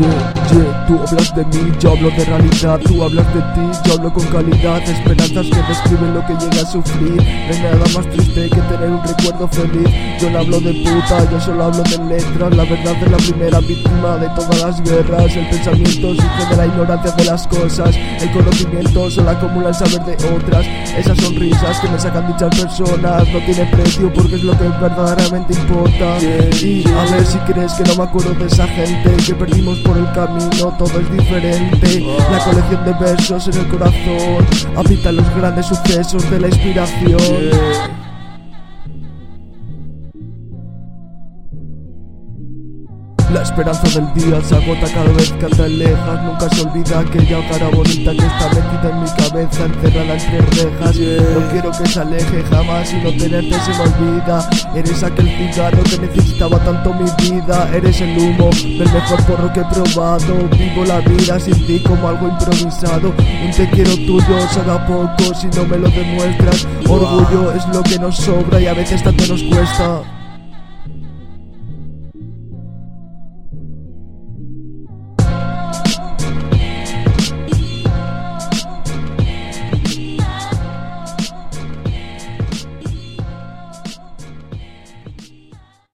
rádio. Tú hablas de mí, yo hablo de realidad. Tú hablas de ti, yo hablo con calidad. Esperanzas que describen lo que llega a sufrir. No hay nada más triste que tener un recuerdo feliz. Yo no hablo de puta, yo solo hablo de letras. La verdad es la primera víctima de todas las guerras. El pensamiento surge de la ignorancia de las cosas. El conocimiento solo acumula el saber de otras. Esas sonrisas que me sacan dichas personas No tiene precio porque es lo que verdaderamente importa. Y a ver si crees que no me acuerdo de esa gente Que perdimos por el camino todo es diferente. La colección de versos en el corazón habita los grandes sucesos de la inspiración. La esperanza del día se agota cada vez que te alejas. Nunca se olvida aquella cara bonita que está metida en mi cabeza. Encerrada entre rejas. No quiero que se aleje jamás y no tenerte se me olvida. Eres aquel cigarro que necesitaba tanto mi vida. Eres el humo del mejor porro que he probado. Vivo la vida sin ti como algo improvisado. Un te quiero tuyo se da poco si no me lo demuestras. Orgullo es lo que nos sobra y a veces tanto nos cuesta